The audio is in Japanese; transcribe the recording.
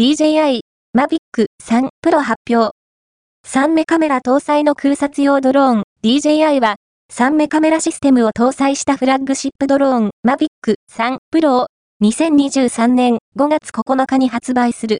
DJI Mavic 3 Pro 発表。3目カメラ搭載の空撮用ドローン DJI は3目カメラシステムを搭載したフラッグシップドローン Mavic 3 Pro を2023年5月9日に発売する。